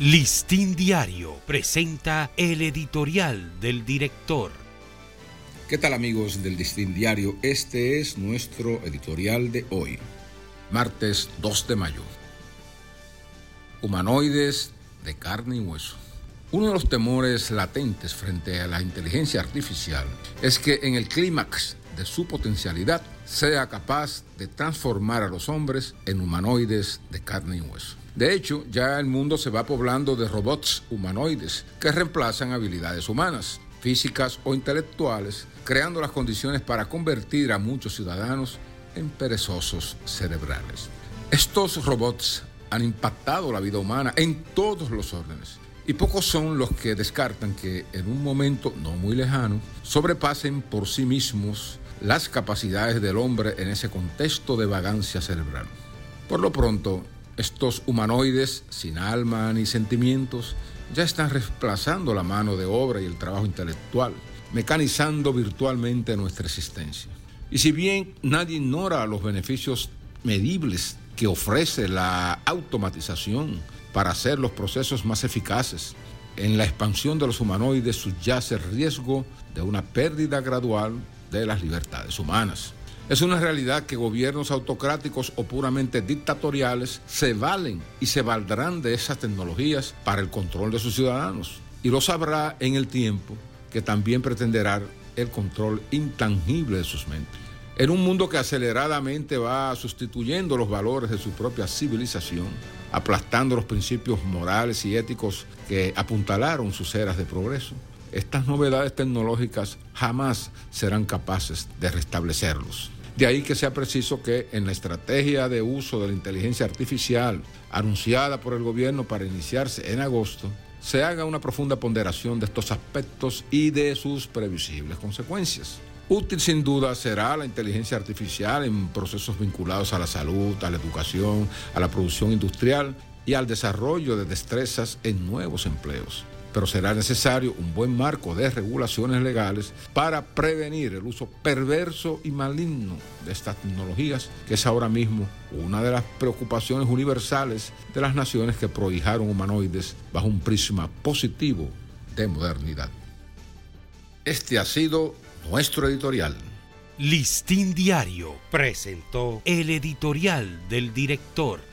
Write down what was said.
Listín Diario presenta el editorial del director. ¿Qué tal amigos del Listín Diario? Este es nuestro editorial de hoy, martes 2 de mayo. Humanoides de carne y hueso. Uno de los temores latentes frente a la inteligencia artificial es que en el clímax su potencialidad sea capaz de transformar a los hombres en humanoides de carne y hueso. De hecho, ya el mundo se va poblando de robots humanoides que reemplazan habilidades humanas, físicas o intelectuales, creando las condiciones para convertir a muchos ciudadanos en perezosos cerebrales. Estos robots han impactado la vida humana en todos los órdenes. Y pocos son los que descartan que en un momento no muy lejano sobrepasen por sí mismos las capacidades del hombre en ese contexto de vagancia cerebral. Por lo pronto, estos humanoides sin alma ni sentimientos ya están reemplazando la mano de obra y el trabajo intelectual, mecanizando virtualmente nuestra existencia. Y si bien nadie ignora los beneficios medibles que ofrece la automatización para hacer los procesos más eficaces, en la expansión de los humanoides subyace el riesgo de una pérdida gradual de las libertades humanas. Es una realidad que gobiernos autocráticos o puramente dictatoriales se valen y se valdrán de esas tecnologías para el control de sus ciudadanos. Y lo sabrá en el tiempo que también pretenderá el control intangible de sus mentes. En un mundo que aceleradamente va sustituyendo los valores de su propia civilización, aplastando los principios morales y éticos que apuntalaron sus eras de progreso, estas novedades tecnológicas jamás serán capaces de restablecerlos. De ahí que sea preciso que en la estrategia de uso de la inteligencia artificial anunciada por el gobierno para iniciarse en agosto, se haga una profunda ponderación de estos aspectos y de sus previsibles consecuencias. Útil sin duda será la inteligencia artificial en procesos vinculados a la salud, a la educación, a la producción industrial y al desarrollo de destrezas en nuevos empleos pero será necesario un buen marco de regulaciones legales para prevenir el uso perverso y maligno de estas tecnologías, que es ahora mismo una de las preocupaciones universales de las naciones que prohijaron humanoides bajo un prisma positivo de modernidad. Este ha sido nuestro editorial. Listín Diario presentó el editorial del director.